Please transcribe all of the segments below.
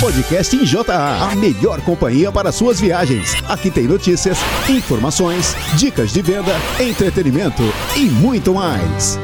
Podcast em JA, a melhor companhia para suas viagens. Aqui tem notícias, informações, dicas de venda, entretenimento e muito mais.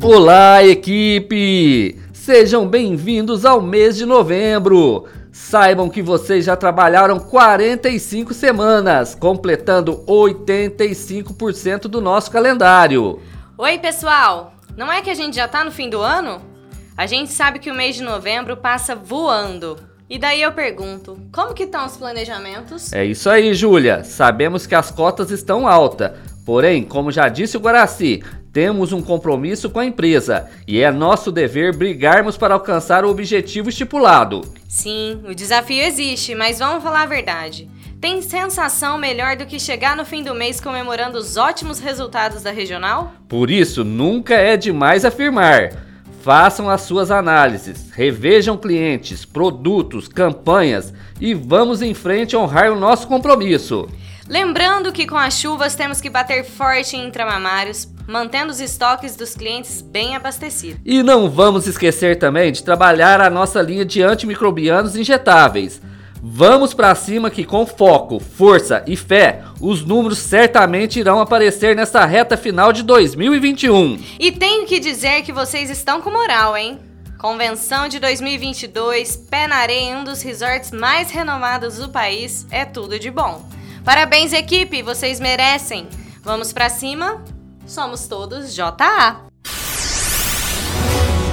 Olá, equipe! Sejam bem-vindos ao mês de novembro. Saibam que vocês já trabalharam 45 semanas, completando 85% do nosso calendário. Oi, pessoal! Não é que a gente já tá no fim do ano? A gente sabe que o mês de novembro passa voando. E daí eu pergunto, como que estão os planejamentos? É isso aí, Júlia. Sabemos que as cotas estão altas. Porém, como já disse o Guaraci, temos um compromisso com a empresa e é nosso dever brigarmos para alcançar o objetivo estipulado. Sim, o desafio existe, mas vamos falar a verdade. Tem sensação melhor do que chegar no fim do mês comemorando os ótimos resultados da regional? Por isso, nunca é demais afirmar. Façam as suas análises, revejam clientes, produtos, campanhas e vamos em frente honrar o nosso compromisso. Lembrando que com as chuvas temos que bater forte em intramamários, mantendo os estoques dos clientes bem abastecidos. E não vamos esquecer também de trabalhar a nossa linha de antimicrobianos injetáveis. Vamos para cima que com foco, força e fé, os números certamente irão aparecer nessa reta final de 2021. E tenho que dizer que vocês estão com moral, hein? Convenção de 2022, pé na areia em um dos resorts mais renomados do país, é tudo de bom. Parabéns, equipe, vocês merecem. Vamos para cima. Somos todos JA.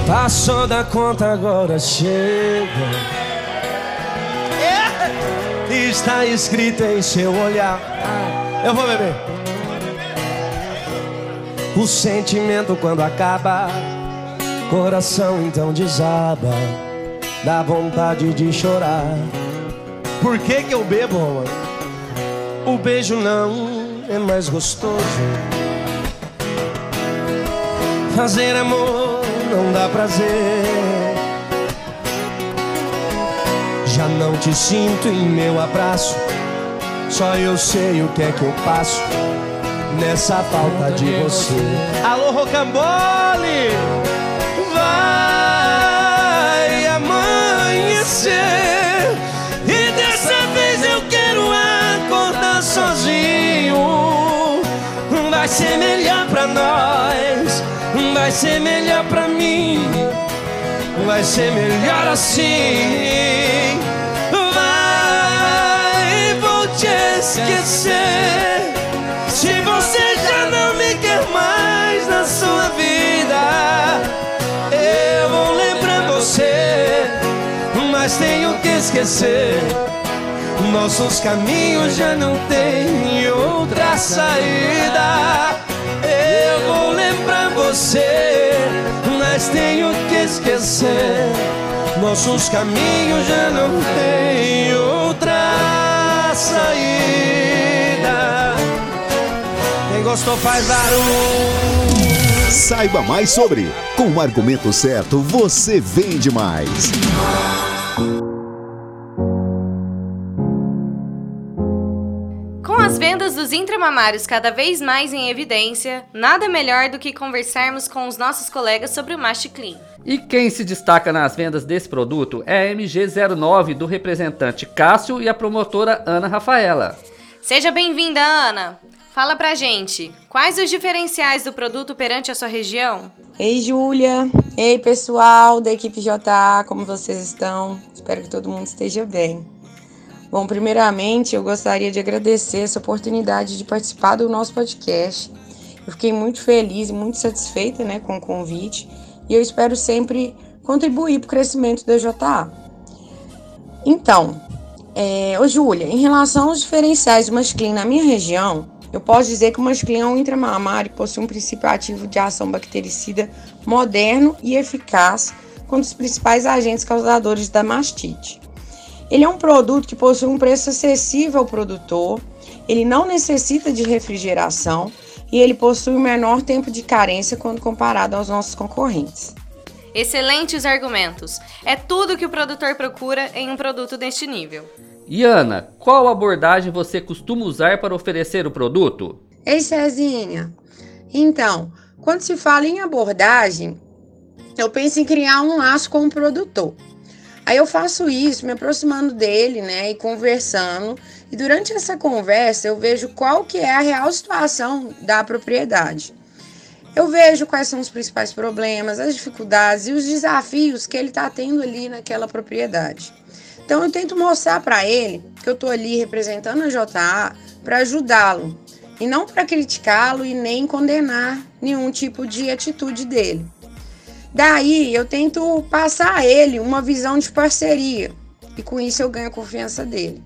Passou da conta, agora chega. Está escrito em seu olhar. Eu vou beber. O sentimento quando acaba, coração então desaba. Dá vontade de chorar. Por que que eu bebo? O beijo não é mais gostoso. Fazer amor não dá prazer. Já não te sinto em meu abraço. Só eu sei o que é que eu passo nessa falta de você. Alô, Rocambole! Vai amanhecer. Vai ser melhor pra nós, vai ser melhor pra mim, vai ser melhor assim. Vai, vou te esquecer. Se você já não me quer mais na sua vida, eu vou lembrar você, mas tenho que esquecer. Nossos caminhos já não têm outra saída. Eu vou lembrar você, mas tenho que esquecer. Nossos caminhos já não têm outra saída. Quem gostou faz barulho. Saiba mais sobre. Com o argumento certo, você vende mais. Intramamários cada vez mais em evidência, nada melhor do que conversarmos com os nossos colegas sobre o Mast Clean. E quem se destaca nas vendas desse produto é a MG09 do representante Cássio e a promotora Ana Rafaela. Seja bem-vinda, Ana! Fala pra gente, quais os diferenciais do produto perante a sua região? Ei, Júlia! Ei, pessoal da equipe JA, como vocês estão? Espero que todo mundo esteja bem. Bom, primeiramente eu gostaria de agradecer essa oportunidade de participar do nosso podcast. Eu fiquei muito feliz e muito satisfeita né, com o convite e eu espero sempre contribuir para o crescimento da JA. Então, é, ô Júlia, em relação aos diferenciais do Masclin na minha região, eu posso dizer que o Masclin é um intramamário que possui um princípio ativo de ação bactericida moderno e eficaz contra os principais agentes causadores da mastite. Ele é um produto que possui um preço acessível ao produtor, ele não necessita de refrigeração e ele possui um menor tempo de carência quando comparado aos nossos concorrentes. Excelentes argumentos. É tudo que o produtor procura em um produto deste nível. E Ana, qual abordagem você costuma usar para oferecer o produto? Ei, Cezinha. Então, quando se fala em abordagem, eu penso em criar um laço com o produtor. Aí eu faço isso, me aproximando dele, né, e conversando. E durante essa conversa eu vejo qual que é a real situação da propriedade. Eu vejo quais são os principais problemas, as dificuldades e os desafios que ele está tendo ali naquela propriedade. Então eu tento mostrar para ele que eu estou ali representando a JA para ajudá-lo e não para criticá-lo e nem condenar nenhum tipo de atitude dele. Daí eu tento passar a ele uma visão de parceria e com isso eu ganho a confiança dele.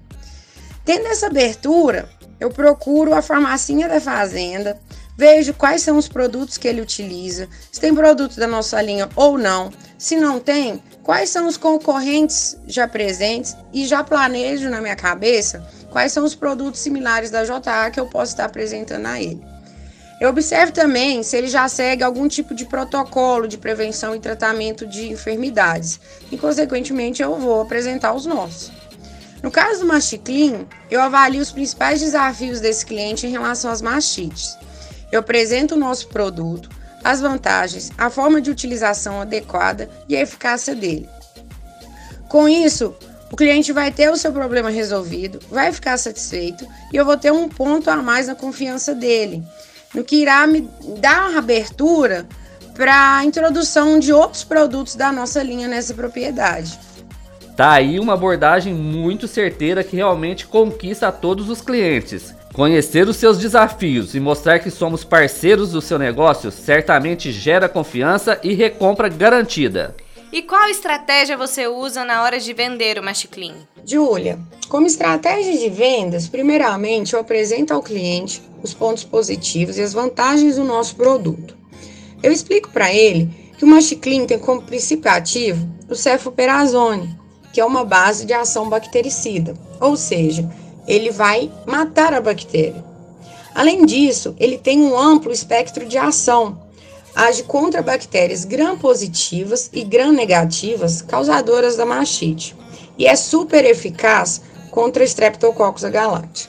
Tendo essa abertura, eu procuro a farmacinha da fazenda, vejo quais são os produtos que ele utiliza, se tem produto da nossa linha ou não. Se não tem, quais são os concorrentes já presentes e já planejo na minha cabeça quais são os produtos similares da JA que eu posso estar apresentando a ele. Eu observo também se ele já segue algum tipo de protocolo de prevenção e tratamento de enfermidades e, consequentemente, eu vou apresentar os nossos. No caso do Masticlean, eu avalio os principais desafios desse cliente em relação às mastites. Eu apresento o nosso produto, as vantagens, a forma de utilização adequada e a eficácia dele. Com isso, o cliente vai ter o seu problema resolvido, vai ficar satisfeito e eu vou ter um ponto a mais na confiança dele no que irá me dar abertura para a introdução de outros produtos da nossa linha nessa propriedade. Tá aí uma abordagem muito certeira que realmente conquista a todos os clientes. Conhecer os seus desafios e mostrar que somos parceiros do seu negócio certamente gera confiança e recompra garantida. E qual estratégia você usa na hora de vender o Machiclean? Júlia, como estratégia de vendas, primeiramente eu apresento ao cliente os pontos positivos e as vantagens do nosso produto. Eu explico para ele que o Machiclean tem como princípio ativo o cefoperazone, que é uma base de ação bactericida, ou seja, ele vai matar a bactéria. Além disso, ele tem um amplo espectro de ação, age contra bactérias gram-positivas e gram-negativas causadoras da mastite e é super eficaz contra Streptococcus agalacti.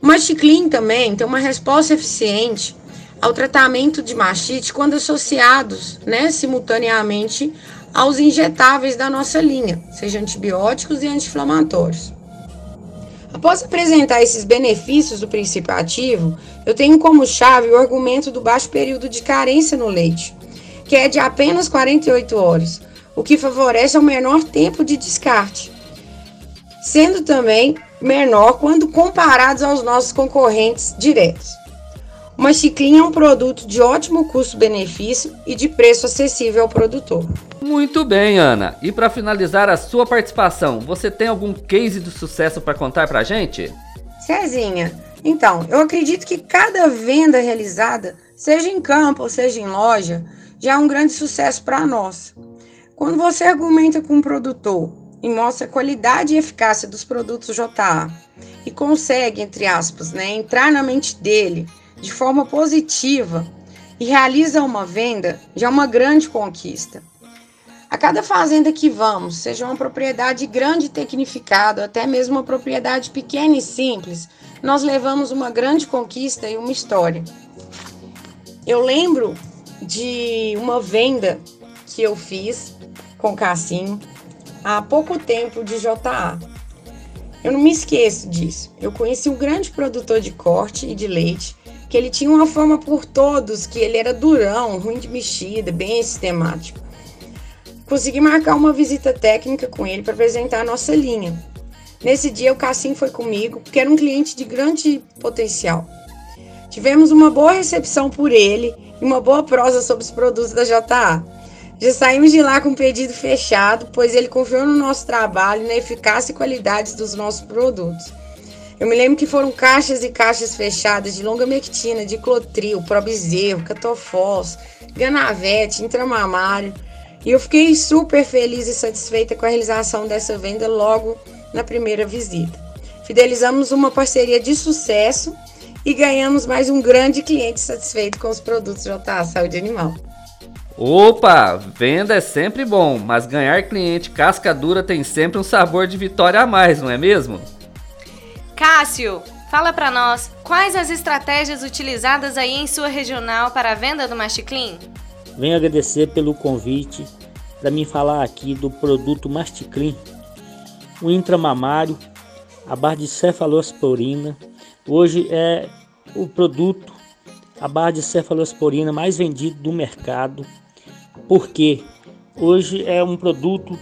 O Masticlean também tem uma resposta eficiente ao tratamento de mastite quando associados né, simultaneamente aos injetáveis da nossa linha, seja antibióticos e anti-inflamatórios. Após apresentar esses benefícios do princípio ativo, eu tenho como chave o argumento do baixo período de carência no leite, que é de apenas 48 horas, o que favorece o menor tempo de descarte, sendo também menor quando comparados aos nossos concorrentes diretos. O Machiclin é um produto de ótimo custo-benefício e de preço acessível ao produtor. Muito bem, Ana. E para finalizar a sua participação, você tem algum case de sucesso para contar para gente? Cezinha, então, eu acredito que cada venda realizada, seja em campo ou seja em loja, já é um grande sucesso para nós. Quando você argumenta com um produtor e mostra a qualidade e eficácia dos produtos JA e consegue, entre aspas, né, entrar na mente dele de forma positiva e realiza uma venda, já é uma grande conquista. A cada fazenda que vamos, seja uma propriedade grande e tecnificada, até mesmo uma propriedade pequena e simples, nós levamos uma grande conquista e uma história. Eu lembro de uma venda que eu fiz com Cassim há pouco tempo de JA. Eu não me esqueço disso. Eu conheci um grande produtor de corte e de leite, que ele tinha uma fama por todos, que ele era durão, ruim de mexida, bem sistemático. Consegui marcar uma visita técnica com ele para apresentar a nossa linha. Nesse dia o Cassim foi comigo, porque era um cliente de grande potencial. Tivemos uma boa recepção por ele e uma boa prosa sobre os produtos da JA. Já saímos de lá com o pedido fechado, pois ele confiou no nosso trabalho e na eficácia e qualidade dos nossos produtos. Eu me lembro que foram caixas e caixas fechadas de longa mectina, de clotril, probezerro, catofós, ganavete, intramamário. E eu fiquei super feliz e satisfeita com a realização dessa venda logo na primeira visita. Fidelizamos uma parceria de sucesso e ganhamos mais um grande cliente satisfeito com os produtos JA Saúde Animal. Opa, venda é sempre bom, mas ganhar cliente casca dura tem sempre um sabor de vitória a mais, não é mesmo? Cássio, fala para nós quais as estratégias utilizadas aí em sua regional para a venda do Machiclean? Venho agradecer pelo convite para mim falar aqui do produto Masticrim, o intramamário, a barra de cefalosporina. Hoje é o produto, a barra de cefalosporina mais vendido do mercado, porque hoje é um produto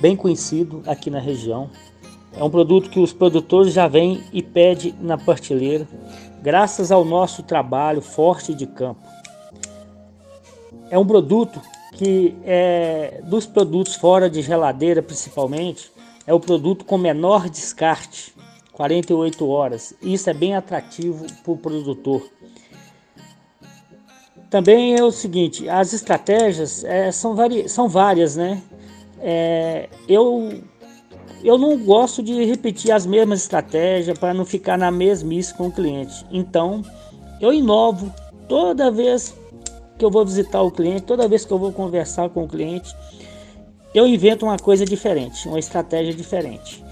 bem conhecido aqui na região. É um produto que os produtores já vêm e pedem na prateleira, graças ao nosso trabalho forte de campo. É um produto que é dos produtos fora de geladeira, principalmente, é o produto com menor descarte, 48 horas. Isso é bem atrativo para o produtor. Também é o seguinte, as estratégias é, são, são várias, né? É, eu, eu não gosto de repetir as mesmas estratégias para não ficar na mesmice com o cliente. Então, eu inovo toda vez que eu vou visitar o cliente, toda vez que eu vou conversar com o cliente, eu invento uma coisa diferente, uma estratégia diferente.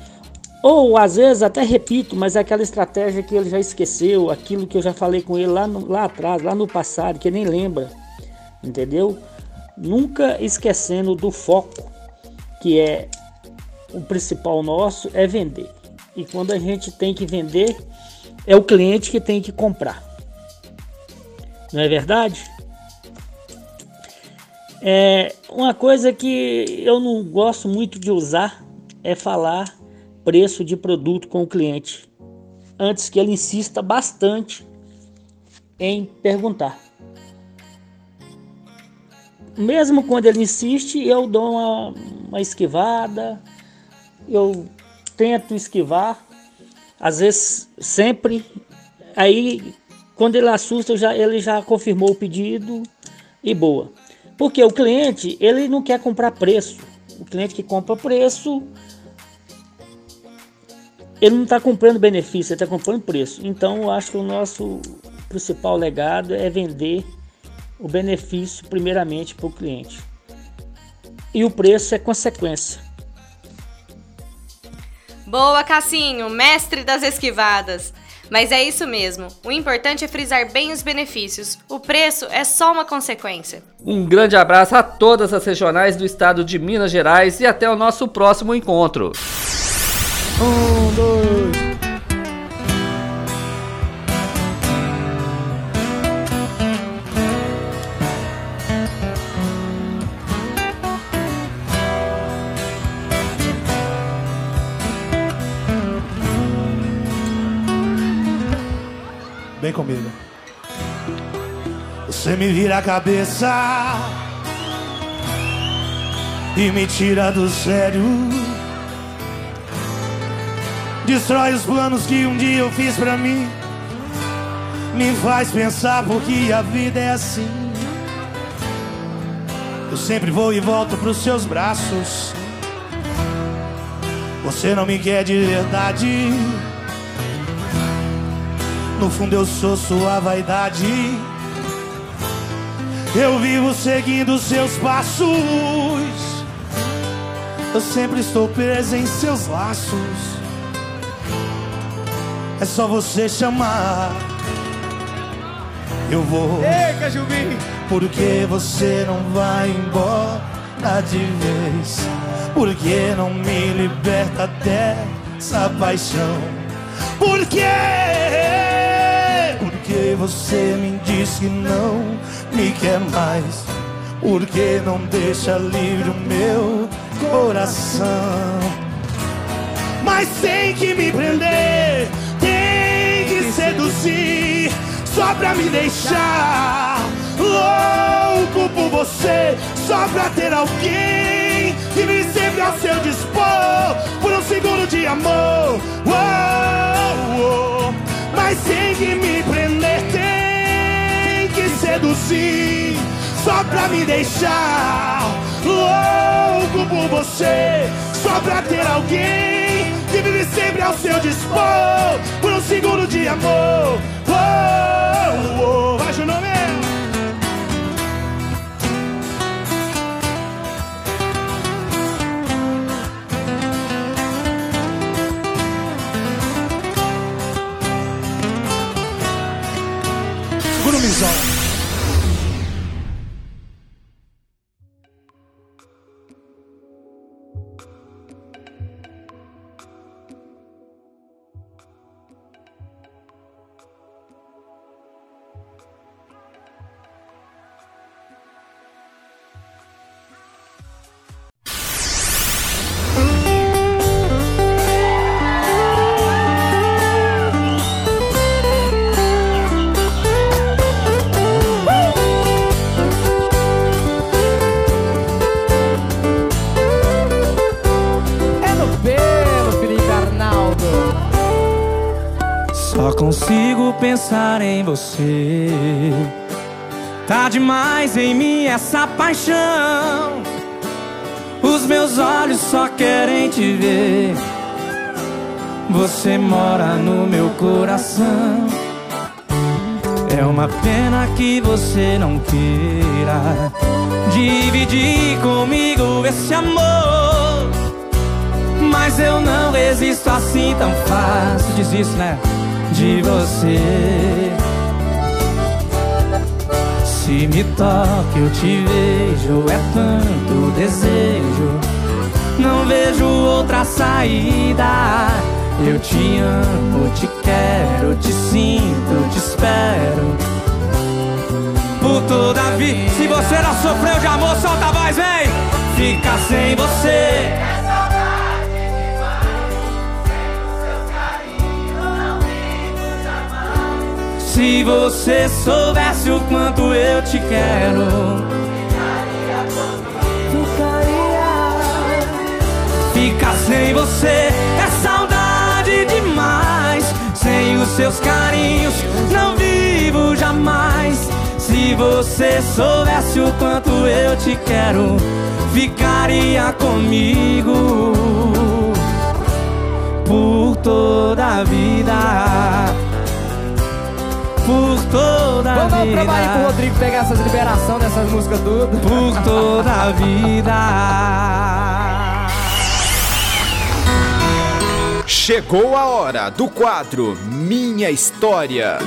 Ou às vezes até repito, mas é aquela estratégia que ele já esqueceu, aquilo que eu já falei com ele lá, no, lá atrás, lá no passado, que nem lembra, entendeu? Nunca esquecendo do foco, que é o principal nosso, é vender. E quando a gente tem que vender, é o cliente que tem que comprar. Não é verdade? É, uma coisa que eu não gosto muito de usar é falar preço de produto com o cliente antes que ele insista bastante em perguntar. Mesmo quando ele insiste, eu dou uma, uma esquivada, eu tento esquivar, às vezes sempre. Aí, quando ele assusta, já, ele já confirmou o pedido e boa. Porque o cliente, ele não quer comprar preço. O cliente que compra preço, ele não está comprando benefício, ele está comprando preço. Então, eu acho que o nosso principal legado é vender o benefício primeiramente para o cliente. E o preço é consequência. Boa, Cassinho, mestre das esquivadas. Mas é isso mesmo. O importante é frisar bem os benefícios. O preço é só uma consequência. Um grande abraço a todas as regionais do estado de Minas Gerais e até o nosso próximo encontro. Um, dois. Vem comigo. Você me vira a cabeça e me tira do sério. Destrói os planos que um dia eu fiz pra mim. Me faz pensar porque a vida é assim. Eu sempre vou e volto pros seus braços. Você não me quer de verdade. No fundo eu sou sua vaidade. Eu vivo seguindo seus passos. Eu sempre estou preso em seus laços. É só você chamar. Eu vou. Ei, Cajubim! Porque você não vai embora de vez? Porque não me liberta dessa paixão? Por quê? Porque você me diz que não me quer mais? Porque não deixa livre o meu coração? Mas tem que me prender, tem que seduzir, só pra me deixar louco por você, só pra ter alguém que me sempre ao seu dispor por um segundo de amor. Oh, oh. Mas tem que me prender, tem que seduzir, só pra me deixar louco por você, só pra ter alguém que vive sempre ao seu dispor por um segundo de amor. Oh, oh, vai, Junão, pensar em você. Tá demais em mim essa paixão. Os meus olhos só querem te ver. Você mora no meu coração. É uma pena que você não queira dividir comigo esse amor. Mas eu não resisto assim tão fácil. Diz isso, né? De você. Se me toca, eu te vejo. É tanto desejo. Não vejo outra saída. Eu te amo, te quero, te sinto, te espero. Por toda a vida. Se você não sofreu de amor, solta a voz, vem! Fica sem você. Se você soubesse o quanto eu te quero, ficaria. Fica sem você é saudade demais. Sem os seus carinhos, não vivo jamais. Se você soubesse o quanto eu te quero, ficaria comigo por toda a vida por toda a Vamos dar um vida. trabalho pro Rodrigo pegar essas liberações dessas músicas tudo. Por toda a vida. Chegou a hora do quadro Minha História.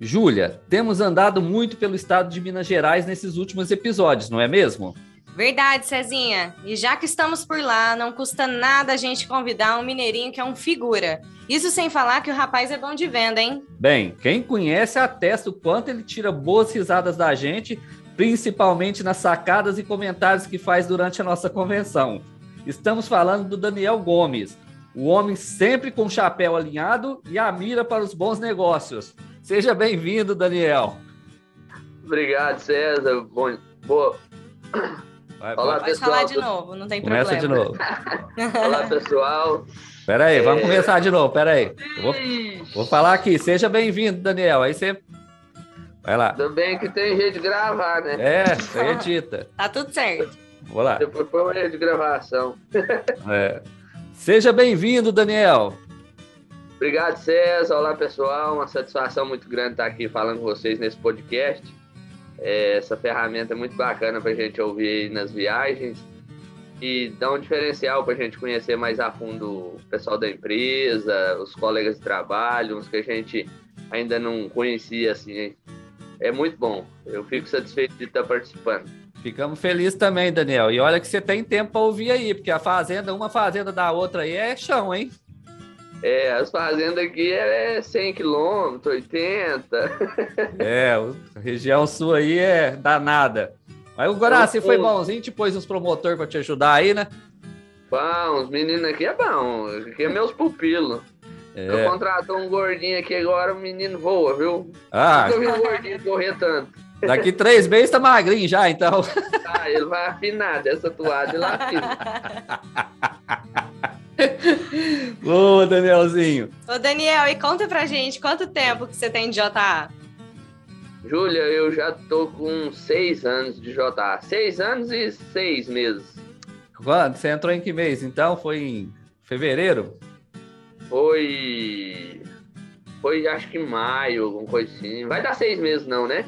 Júlia, temos andado muito pelo estado de Minas Gerais nesses últimos episódios, não é mesmo? Verdade, Cezinha. E já que estamos por lá, não custa nada a gente convidar um mineirinho que é um figura. Isso sem falar que o rapaz é bom de venda, hein? Bem, quem conhece atesta o quanto ele tira boas risadas da gente, principalmente nas sacadas e comentários que faz durante a nossa convenção. Estamos falando do Daniel Gomes, o homem sempre com o chapéu alinhado e a mira para os bons negócios. Seja bem-vindo, Daniel. Obrigado, César. Bom, boa. Vai, Olá. Pode pessoal. falar de novo, não tem Começa problema. de novo. Olá, pessoal. Pera aí, vamos É. começar de novo, pera aí. Vou, vou falar aqui, seja bem-vindo, Daniel. Aí você. Vai lá. Bem que tem jeito de gravar, né? É, você edita. Tá tudo certo. Vou lá. Depois foi um erro de gravação. É. Seja bem-vindo, Daniel. Obrigado, César. Olá, pessoal. Uma satisfação muito grande estar aqui falando com vocês nesse podcast. É, essa ferramenta é muito bacana para a gente ouvir nas viagens e dá um diferencial para a gente conhecer mais a fundo o pessoal da empresa, os colegas de trabalho, uns que a gente ainda não conhecia assim. É muito bom. Eu fico satisfeito de estar participando. Ficamos felizes também, Daniel. E olha que você tem tempo para ouvir aí, porque a fazenda, uma fazenda da outra aí é chão, hein? É, as fazendas aqui é 100 quilômetros, 80. É, a região sul aí é danada. Mas o Guaraci foi bonzinho, te pôs uns promotor para te ajudar aí, né? Bom, os meninos aqui é bom. Aqui é meus pupilos. Eu É. contratou um gordinho aqui agora, o menino voa, viu? Ah, Nunca vi um gordinho correr tanto. daqui três meses tá magrinho já, então. Ah, ele vai afinar dessa toada, ele afina. Boa, Danielzinho. Ô, Daniel, e conta pra gente quanto tempo que você tem de JA? Júlia, eu já tô com seis anos de JA. Seis anos e seis meses. Quando? Você entrou em que mês? Então foi em fevereiro? Foi. Foi acho que maio, alguma coisa assim. Vai dar seis meses, não, né?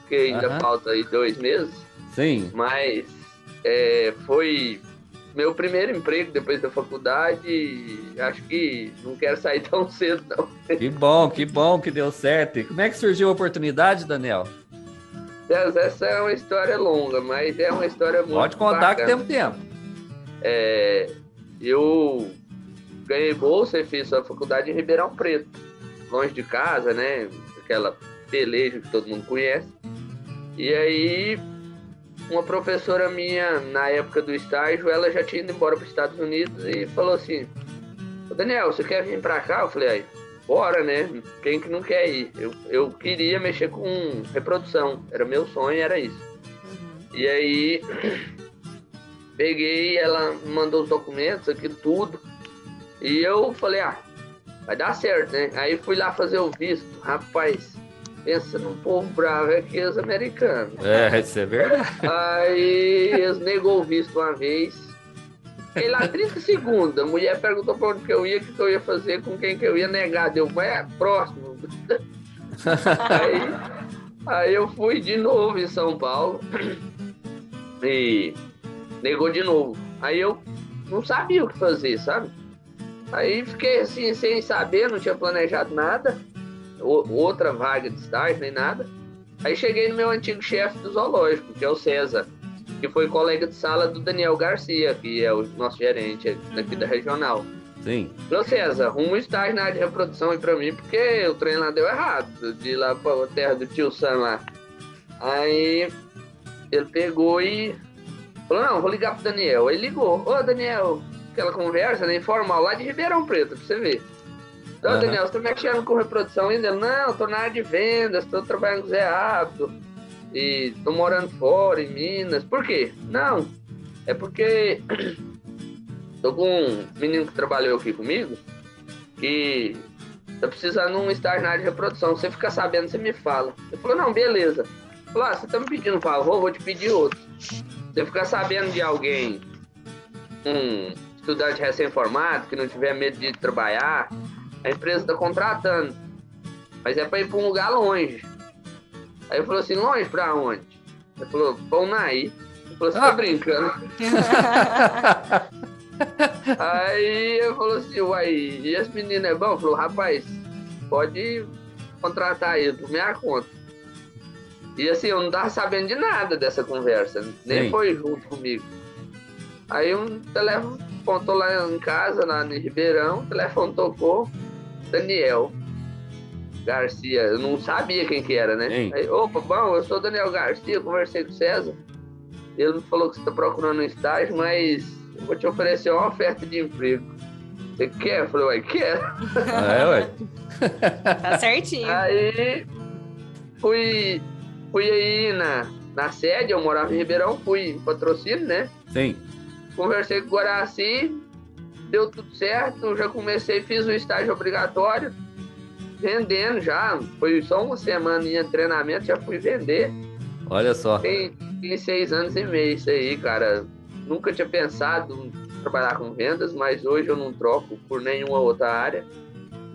Porque ainda Aham. falta aí dois meses. Sim. Mas é, foi meu primeiro emprego depois da faculdade. Acho que não quero sair tão cedo, não. Que bom, que bom que deu certo. E como é que surgiu a oportunidade, Daniel? Essa essa é uma história longa, mas é uma história muito Pode contar que bacana. temos tempo. É, eu ganhei bolsa e fiz a faculdade em Ribeirão Preto, longe de casa, né? Aquela peleja que todo mundo conhece. E aí, uma professora minha, na época do estágio, ela já tinha ido embora para os Estados Unidos e falou assim: "Ô, Daniel, você quer vir para cá? Eu falei: aí, bora, né? Quem que não quer ir? Eu, eu queria mexer com reprodução, era meu sonho, era isso. E aí peguei, ela mandou os documentos, aquilo tudo. E eu falei, ah, vai dar certo, né? Aí fui lá fazer o visto. Rapaz, pensa num povo bravo é que os americanos. É, isso é verdade. Aí eles negou o visto uma vez. Fiquei lá 30 segundos. A mulher perguntou pra onde que eu ia, o que, que eu ia fazer, com quem que eu ia negar. Deu, é próximo. aí, aí eu fui de novo em São Paulo. E negou de novo. Aí eu não sabia o que fazer, sabe? Aí fiquei assim, sem saber, não tinha planejado nada, outra vaga de estágio, nem nada. Aí cheguei no meu antigo chefe do zoológico, que é o César, que foi colega de sala do Daniel Garcia, que é o nosso gerente daqui da regional. Sim. Falou, César, arruma um estágio na área de reprodução aí pra mim, porque o trem lá deu errado, de ir lá pra terra do tio Sam lá. Aí ele pegou e falou, não, vou ligar pro Daniel. Aí ligou, ô Daniel, aquela conversa né, informal lá de Ribeirão Preto, pra você ver. Então, uhum. Daniel, você tá mexendo com reprodução ainda? Não, tô na área de vendas, tô trabalhando com Zé Apto e tô morando fora, em Minas. Por quê? Não, é porque tô com um menino que trabalhou aqui comigo que tá precisando um estágio na área de reprodução. Você fica sabendo, você me fala. Ele falou, não, beleza. Falou, ah, você tá me pedindo um favor, vou te pedir outro. Você ficar sabendo de alguém, um estudante recém-formado, que não tiver medo de trabalhar, a empresa está contratando. Mas é para ir para um lugar longe. Aí eu falou assim, longe para onde? Ele falou, para Naí. Ele falou, você tá ah. brincando? Aí eu falou assim, uai, e esse menino é bom? Falou, rapaz, pode contratar ele por minha conta. E assim, eu não tava sabendo de nada dessa conversa, nem Sim. foi junto comigo. Aí um telefone apontou lá em casa, lá no Ribeirão, o telefone tocou, Daniel Garcia. Eu não sabia quem que era, né? Aí, opa, bom, eu sou Daniel Garcia, conversei com o César. Ele me falou que você está procurando um estágio, mas eu vou te oferecer uma oferta de emprego. Você quer? Eu falei, ué, quero. É, ué. tá certinho. Aí fui, fui aí na, na sede, eu morava em Ribeirão, fui em patrocínio, né? Sim. Conversei com o Guaraci, deu tudo certo, já comecei, fiz o estágio obrigatório, vendendo já. Foi só uma semana de treinamento, já fui vender. Olha só. Tem, tem seis anos e meio isso aí, cara. Nunca tinha pensado em trabalhar com vendas, mas hoje eu não troco por nenhuma outra área.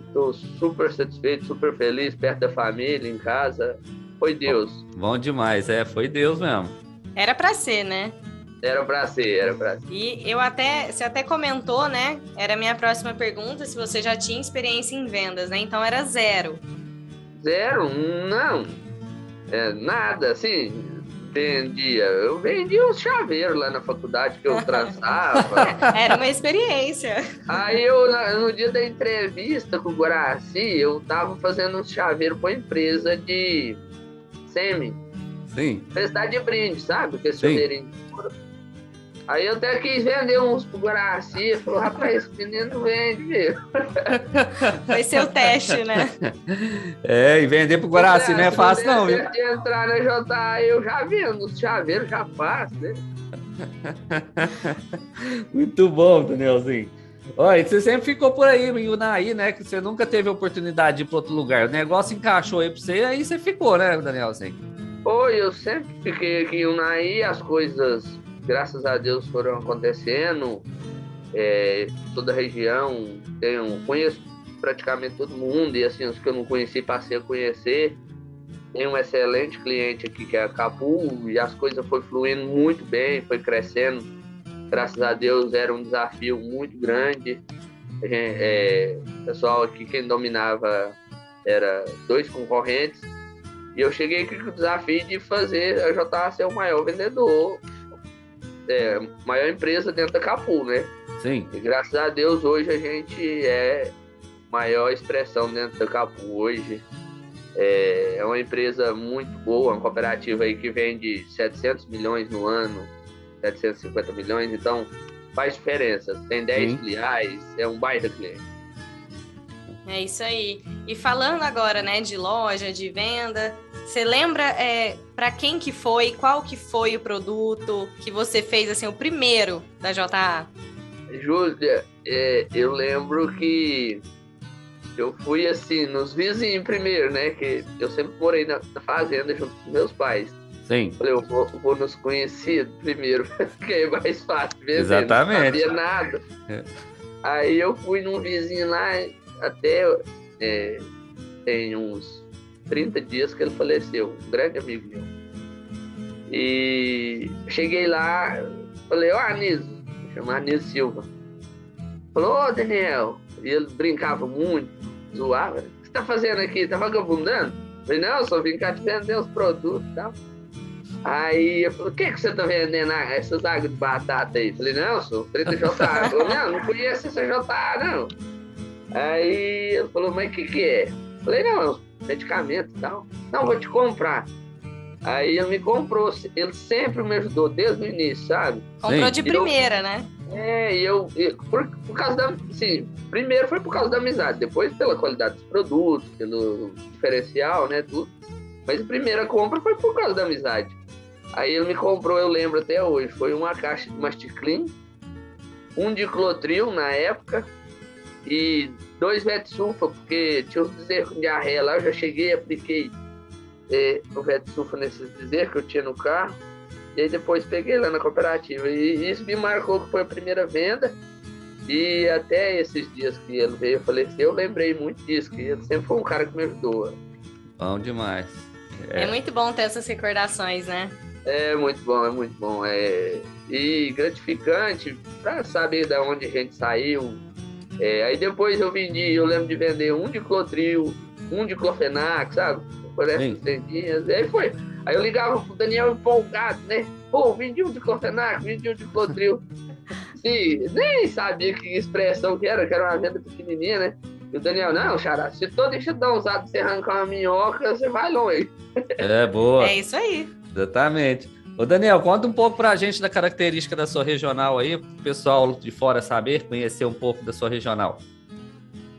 Estou super satisfeito, super feliz, perto da família, em casa. Foi Deus. Bom demais, é, foi Deus mesmo. Era para ser, né? Era pra ser, era pra ser. E eu até, você até comentou, né? Era a minha próxima pergunta, se você já tinha experiência em vendas, né? Então era zero. Zero? Não. É, nada, assim, vendia. Eu vendia uns chaveiros lá na faculdade que eu trançava. era uma experiência. Aí eu, no dia da entrevista com o Guaraci, eu tava fazendo uns chaveiros pra empresa de semi. Sim. Felicidade de brinde, sabe? Que esse chaveirinho Aí eu até quis vender uns pro Guaraci, falou, rapaz, esse menino vende, viu? Foi seu teste, né? É, e vender pro Guaraci não é fácil não, viu? De entrar na JA, eu já vendo, os chaveiros já faço, né? Muito bom, Danielzinho. Olha, você sempre ficou por aí em Unaí, né? Que você nunca teve oportunidade de ir para outro lugar. O negócio encaixou aí para você, aí você ficou, né, Danielzinho? Oi, eu sempre fiquei aqui em Unaí, as coisas graças a Deus foram acontecendo. É, toda a região, tenho, conheço praticamente todo mundo e assim, os que eu não conheci passei a conhecer. Tem um excelente cliente aqui que é a Capu e as coisas foi fluindo muito bem, foi crescendo. Graças a Deus era um desafio muito grande. É, pessoal aqui quem dominava era dois concorrentes e eu cheguei aqui com o desafio de fazer a JA ser o maior vendedor é, maior empresa dentro da Capu, né? Sim. E graças a Deus hoje a gente é maior expressão dentro da Capu hoje. É, é uma empresa muito boa, uma cooperativa aí que vende 700 milhões no ano, 750 milhões, então faz diferença. Tem 10 Sim. filiais, é um baita cliente. É isso aí. E falando agora, né, de loja, de venda, você lembra é, para quem que foi, qual que foi o produto que você fez, assim, o primeiro da JA? Júlia, é, eu lembro que eu fui assim, nos vizinhos primeiro, né? Que eu sempre morei na, fazenda junto com meus pais. Sim. Falei, eu vou, vou nos conhecer primeiro, que é mais fácil. Ver, Exatamente. Não sabia nada. É. Aí eu fui num vizinho lá, até é, tem uns 30 dias que ele faleceu, um grande amigo meu. E cheguei lá, falei, ó, Anísio, chamar Anísio Silva. Falou, ô Daniel, e ele brincava muito, zoava. O que você tá fazendo aqui? Tá vagabundando? Falei, não, só vim cá te vender os produtos e tal. Aí eu falei, o que, que você tá vendendo ah, essas águas de batata aí? Falei, não, sou 30JA. Falei, não, não conheço essa JA, não. Aí ele falou, mas o que que é? Falei, não, medicamento e tal. Não, vou te comprar. Aí ele me comprou, ele sempre me ajudou desde o início, sabe? Comprou Sim. de Eu- primeira, né? É, e eu, e por, por causa da, sim, primeiro foi por causa da amizade, depois pela qualidade dos produtos, pelo diferencial, né, tudo. Mas a primeira compra foi por causa da amizade. Aí ele me comprou, eu lembro até hoje, foi uma caixa de Masticlin, um de Clotril na época e dois Vetsulfa, porque tinha uns bezerros com diarreia lá, eu já cheguei, apliquei é, o Vetsulfa nesses bezerros que eu tinha no carro. E aí depois peguei lá na cooperativa. E isso me marcou que foi a primeira venda. E até esses dias que ele veio falecer, eu lembrei muito disso, que ele sempre foi um cara que me ajudou. Bom demais. É. muito bom ter essas recordações, né? É muito bom, é muito bom. É... E gratificante para saber de onde a gente saiu. É, aí depois eu vendi, eu lembro de vender um de Clotril, um de Clofenac, sabe? Essas tendinhas. Aí foi. Aí eu ligava pro Daniel empolgado, né? Pô, vendi um de Clofenac, vendi um de Clotril. e nem sabia que expressão que era, que era uma venda pequenininha, né? E o Daniel, não, Xará, se todo enxadão usado você arrancar uma minhoca, você vai longe. É boa. É isso aí. Exatamente. Ô Daniel, conta um pouco pra gente da característica da sua regional aí, pro pessoal de fora saber, conhecer um pouco da sua regional.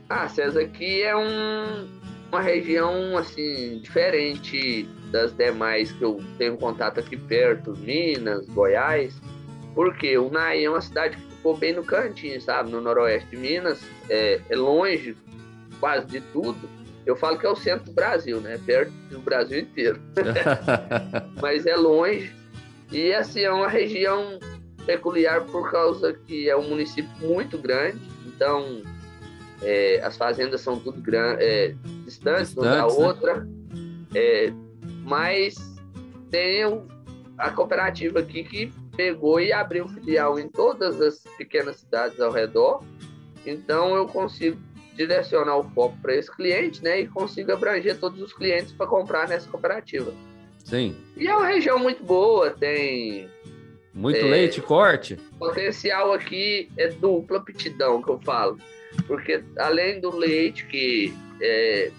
Ah, César, aqui é um, uma região assim diferente das demais que eu tenho contato aqui perto, Minas, Goiás, porque o Naí é uma cidade que ficou bem no cantinho, sabe, no noroeste de Minas, é, é longe quase de tudo. Eu falo que é o centro do Brasil, né? Perto do Brasil inteiro, mas é longe e assim é uma região peculiar por causa que é um município muito grande, então é, as fazendas são tudo gran, é, distantes, uma da né? outra, é, mas tem a cooperativa aqui que pegou e abriu filial em todas as pequenas cidades ao redor, então eu consigo direcionar o foco para esse cliente, né, e consigo abranger todos os clientes para comprar nessa cooperativa. Sim. E é uma região muito boa, tem Muito É. leite, corte? potencial aqui é dupla aptidão que eu falo. Porque além do leite, que é,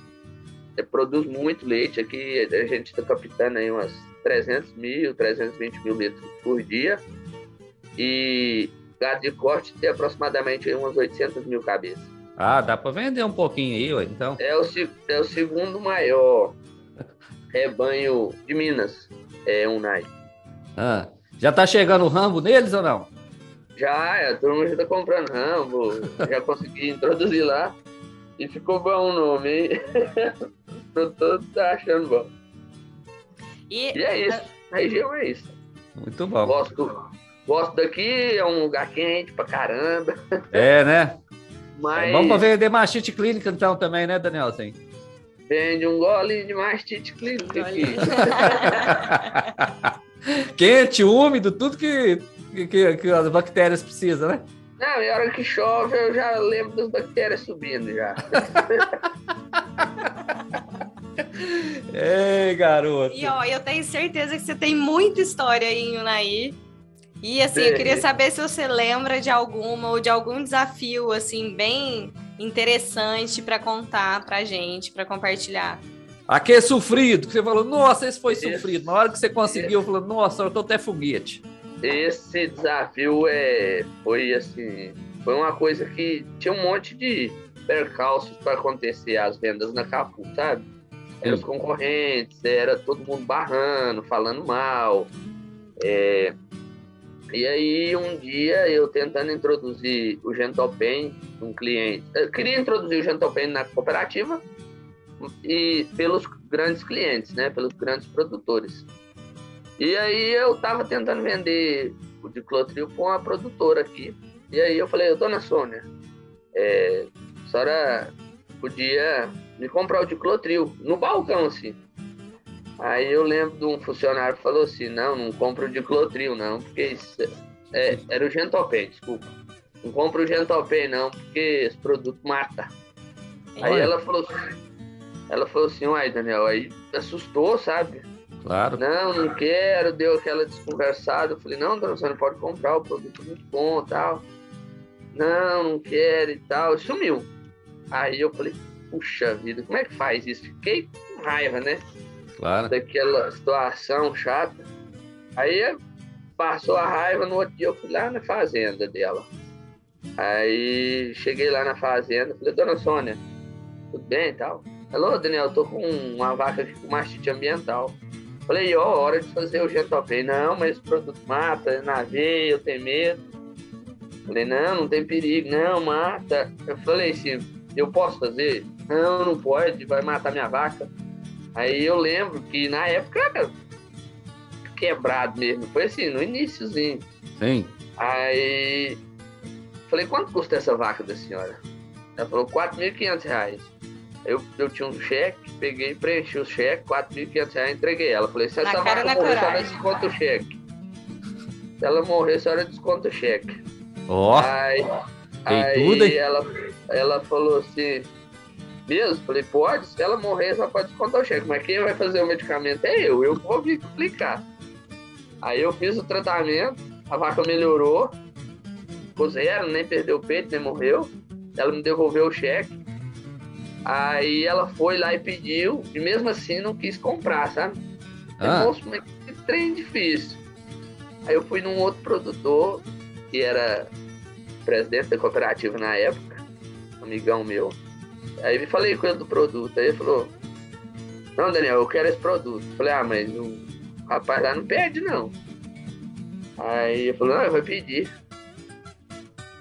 é, produz muito leite, aqui a gente está captando aí umas 300 mil, 320 mil litros por dia. E gado de corte tem aproximadamente umas 800 mil cabeças. Ah, dá pra vender um pouquinho aí, então. É o, é o segundo maior rebanho de Minas, é um NAI. Ah, já tá chegando o rambo neles ou não? Já, a turma já tá comprando Rambo, já consegui introduzir lá. E ficou bom o nome, hein? O produtor tá achando bom. E E é isso, a região é isso. Muito bom. Gosto, gosto daqui, é um lugar quente pra caramba. É, né? Mas Vamos pra vender mastite clínica então também, né, Daniel? Sim. vende um gole de mastite clínica aqui. Quente, úmido, tudo que, que, que- as bactérias precisam, né? Não, e a hora que chove eu já lembro das bactérias subindo já. Ei, garoto. E ó, eu tenho certeza que você tem muita história aí em Unai. E assim, eu queria saber se você lembra de alguma ou de algum desafio assim bem interessante pra contar pra gente, pra compartilhar. Aquele sofrido, que você falou, nossa, esse foi Esse- sofrido. Na hora que você conseguiu, falou, nossa, eu tô até foguete. Esse desafio é, foi assim, foi uma coisa que tinha um monte de percalços para acontecer as vendas na Capu, sabe? Eram os concorrentes, era todo mundo barrando, falando mal. É... E aí, um dia, eu tentando introduzir o Gentopen, um cliente... Eu queria introduzir o Gentopen na cooperativa e pelos grandes clientes, né? Pelos grandes produtores. E aí, eu tava tentando vender o de Clotril para uma produtora aqui. E aí, eu falei, dona Sônia, é, a senhora podia me comprar o de Clotril, no balcão, assim. Aí eu lembro de um funcionário que falou assim, não, não compra o de Clotril, não, porque isso é, era o Gentopen, desculpa. Não compra o Gentopen, não, porque esse produto mata. Aí ela falou ela falou assim, uai, Daniel, aí assustou, sabe? Claro. Não, não quero, deu aquela desconversada. Eu falei, não, dona Sônia, pode comprar, o produto é muito bom tal. Não, não quero e tal. Sumiu. Aí eu falei, puxa vida, como é que faz isso? Fiquei com raiva, né? Claro. Daquela situação chata. Aí passou a raiva, no outro dia eu fui lá na fazenda dela. Aí cheguei lá na fazenda, falei, dona Sônia, tudo bem e tal? Alô, Daniel, eu tô com uma vaca aqui com mastite ambiental. Falei, ó, oh, hora de fazer o gentopei. Não, mas esse produto mata, é na veia, eu tenho medo. Falei, não, não tem perigo, não, mata. Eu falei assim, eu posso fazer? Não, não pode, vai matar minha vaca. Aí eu lembro que na época era quebrado mesmo, foi assim, no iníciozinho. Sim. Aí falei, quanto custa essa vaca da senhora? Ela falou, 4.500 reais. Eu, eu tinha um cheque, peguei, preenchi o cheque, 4.500 reais, entreguei ela. Falei, se essa vaca morrer, a senhora desconta o cheque. Se ela morrer, a senhora desconta o cheque. Ó, oh, aí, aí tudo, hein? Ela, ela falou assim, mesmo? Falei, pode, se ela morrer, só pode descontar o cheque. Mas quem vai fazer o medicamento é eu, eu vou me explicar. Aí eu fiz o tratamento, a vaca melhorou, ficou zero, nem perdeu o peito, nem morreu. Ela me devolveu o cheque. Aí ela foi lá e pediu, e mesmo assim não quis comprar, sabe? Ah. Moço, mas que trem difícil. Aí eu fui num outro produtor, que era presidente da cooperativa na época, amigão meu. Aí me falei com ele do produto. Aí ele falou: Não, Daniel, eu quero esse produto. Falei: Ah, mas o rapaz lá não pede, não. Aí ele falou: Não, eu vou pedir.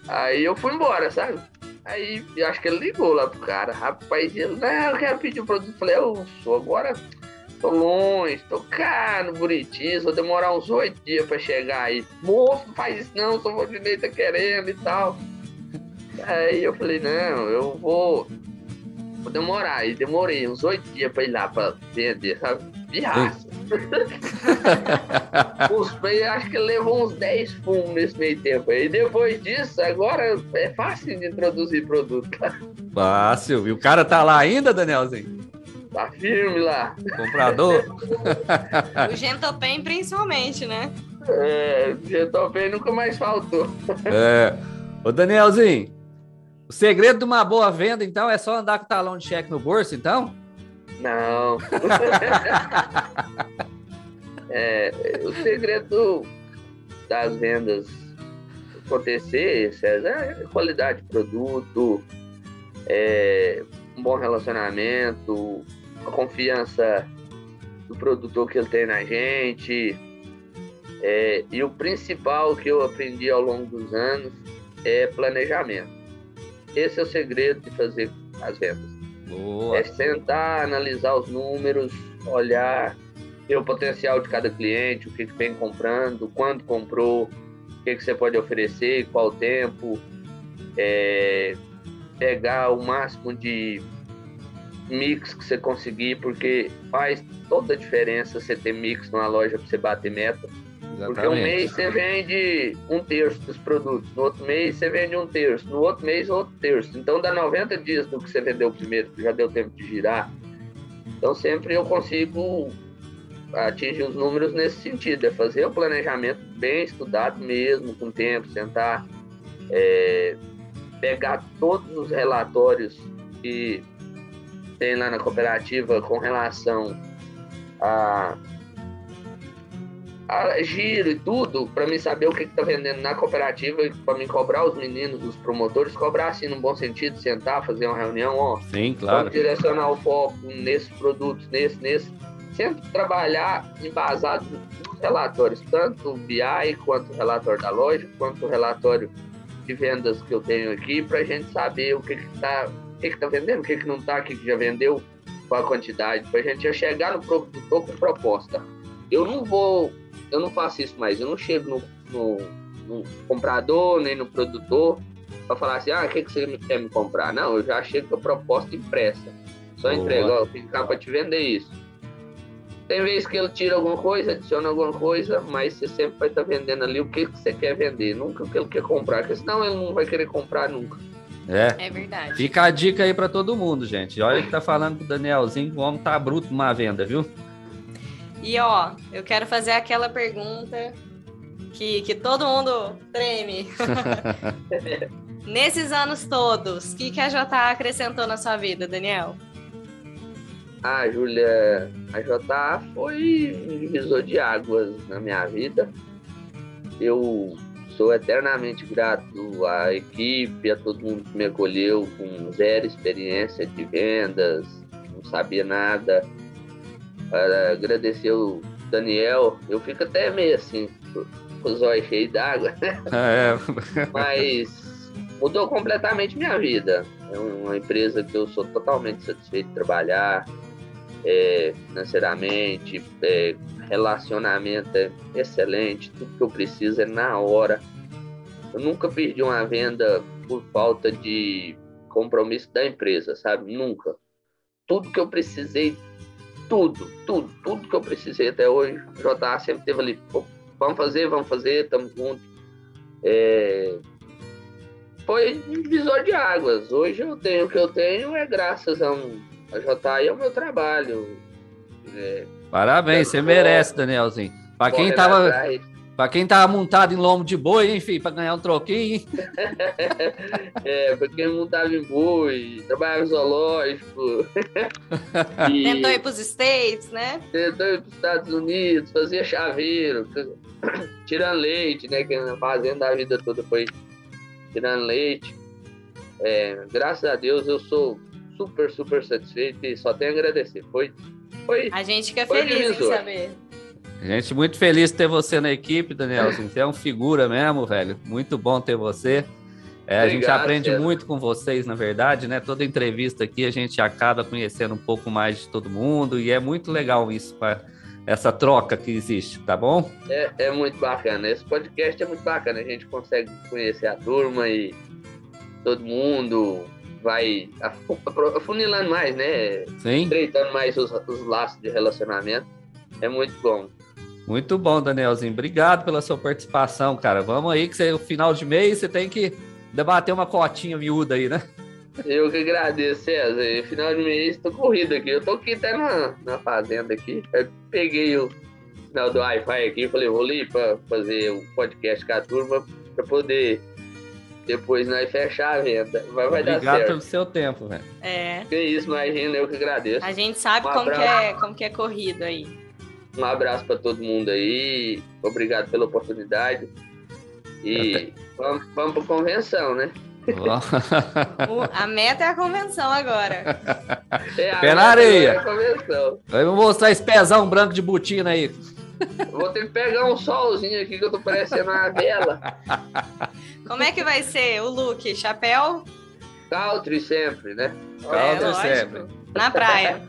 Aí eu fui embora, sabe? Aí eu acho que ele ligou lá pro cara. Rapaz, ele: Não, eu quero pedir o produto. Falei: Eu sou agora. Tô longe, tô caro, bonitinho, vou demorar uns oito dias pra chegar aí. Moço, faz isso não, só vou direito tá querendo e tal. Aí eu falei, não, eu vou, vou demorar. E demorei uns oito dias pra ir lá pra vender, sabe? De raça. Os acho que levou uns 10 fumos nesse meio tempo. E depois disso, agora é fácil de introduzir produto. Fácil. E o cara tá lá ainda, Danielzinho? Tá firme lá. Comprador? o Gentopen principalmente, né? É, o Gentopen nunca mais faltou. É. Ô, Danielzinho, o segredo de uma boa venda, então, é só andar com talão de cheque no bolso, então? Não. é, o segredo das vendas acontecer, César, é qualidade de produto, é, um bom relacionamento, a confiança do produtor que ele tem na gente. É, e o principal que eu aprendi ao longo dos anos é planejamento. Esse é o segredo de fazer as vendas. Boa. É sentar, analisar os números, olhar, ver o potencial de cada cliente, o que, que vem comprando, quanto comprou, o que, que você pode oferecer, qual tempo. É, pegar o máximo de mix que você conseguir, porque faz toda a diferença você ter mix numa loja para você bater meta. Exatamente. Porque um mês você vende um terço dos produtos, no outro mês você vende um terço, no outro mês outro terço. Então dá 90 dias do que você vendeu primeiro, que já deu tempo de girar. Então sempre eu consigo atingir os números nesse sentido, é fazer o planejamento bem estudado mesmo, com tempo, sentar, é, pegar todos os relatórios que tem lá na cooperativa com relação a a giro e tudo, para mim saber o que, que tá vendendo na cooperativa, para mim cobrar os meninos, os promotores, cobrar assim no bom sentido, sentar, fazer uma reunião, ó. Sim, claro. Vamos direcionar o foco nesses produtos, nesse, nesse. Sempre trabalhar embasado nos relatórios, tanto o BI quanto o relatório da loja, quanto o relatório de vendas que eu tenho aqui, para a gente saber o que que tá, o que que tá vendendo, o que que não tá, o que que já vendeu, qual a quantidade, para a gente já chegar no produtor com proposta. Eu não vou eu não faço isso mais. Eu não chego no, no, no comprador nem no produtor para falar assim, ah, o que, que você quer me comprar? Não, eu já chego com a proposta impressa. Só entrego, ó, eu cá para te vender isso. Tem vezes que ele tira alguma coisa, adiciona alguma coisa, mas você sempre vai estar tá vendendo ali o que, que você quer vender, nunca o que ele quer comprar, porque senão ele não vai querer comprar nunca. É. É verdade. Fica a dica aí para todo mundo, gente. Olha que tá falando com o Danielzinho, o homem tá bruto numa venda, viu? E ó, eu quero fazer aquela pergunta que, que todo mundo treme. Nesses anos todos, o que, que a JA acrescentou na sua vida, Daniel? Ah, Júlia, a JA foi um divisor de águas na minha vida. Eu sou eternamente grato à equipe, a todo mundo que me acolheu com zero experiência de vendas, não sabia nada agradecer o Daniel. Eu fico até meio assim, com os olhos cheios d'água. É. Mas mudou completamente minha vida. É uma empresa que eu sou totalmente satisfeito de trabalhar é, financeiramente, é, relacionamento é excelente, tudo que eu preciso é na hora. Eu nunca perdi uma venda por falta de compromisso da empresa, sabe? Nunca. Tudo que eu precisei tudo, tudo, tudo que eu precisei até hoje. O JA sempre teve ali, vamos fazer, vamos fazer, estamos juntos. É... Foi um divisor de águas. Hoje eu tenho o que eu tenho é graças a, um, a JA e ao meu trabalho. É... Parabéns, você merece, Danielzinho. Para quem tava. Pra quem tava montado em lombo de boi, enfim, pra ganhar um troquinho. é, pra quem montava em boi, trabalhava zoológico. e... Tentou ir pros States, né? Tentou ir pros Estados Unidos, fazia chaveiro, tirando leite, né? Que na fazenda a vida toda foi tirando leite. É, graças a Deus eu sou super, super satisfeito e só tenho a agradecer. Foi, foi. A gente fica feliz em saber. Gente, muito feliz de ter você na equipe, Daniel. Você é um figura mesmo, velho. Muito bom ter você. É, a gente aprende muito com vocês, na verdade, né? Toda entrevista aqui a gente acaba conhecendo um pouco mais de todo mundo e é muito legal isso, essa troca que existe, tá bom? É, é muito bacana. Esse podcast é muito bacana. A gente consegue conhecer a turma e todo mundo vai afunilando mais, né? Sim. Estreitando mais os, os laços de relacionamento. É muito bom. Muito bom, Danielzinho. Obrigado pela sua participação, cara. Vamos aí, que você, no final de mês você tem que debater uma cotinha miúda aí, né? Eu que agradeço, César. Final de mês, tô corrido aqui. Eu tô aqui até na, na fazenda aqui. Eu peguei o sinal do Wi-Fi aqui e falei, vou ali pra fazer um podcast com a turma pra poder depois nós fechar a venda. Vai, vai dar certo. Obrigado pelo seu tempo, velho. É. Que isso, imagina, eu que agradeço. A gente sabe um como, que é, como que é corrido aí. Um abraço para todo mundo aí. Obrigado pela oportunidade. E vamos, vamos para convenção, né? a meta é a convenção agora. É, Pé na areia. É Vai mostrar esse pezão branco de botina aí. Vou ter que pegar um solzinho aqui que eu tô parecendo uma vela. Como é que vai ser o look? Chapéu? Country sempre, né? Country é, sempre. Na praia.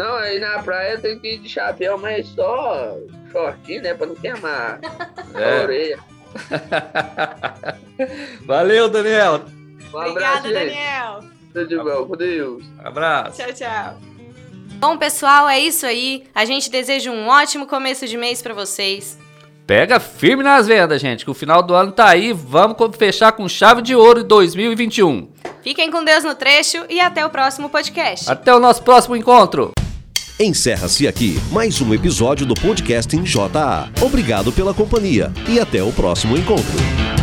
Não, aí na praia tem que ir de chapéu, mas só shortinho, né? Pra não queimar é. a orelha. Valeu, Daniel. Um Obrigada, abraço, Daniel. Tudo de bom, com Deus. Abraço. Tchau, tchau. Bom, pessoal, é isso aí. A gente deseja um ótimo começo de mês para vocês. Pega firme nas vendas, gente, que o final do ano tá aí. Vamos fechar com chave de ouro em 2021. Fiquem com Deus no trecho e até o próximo podcast. Até o nosso próximo encontro. Encerra-se aqui mais um episódio do podcast em JA. Obrigado pela companhia e até o próximo encontro.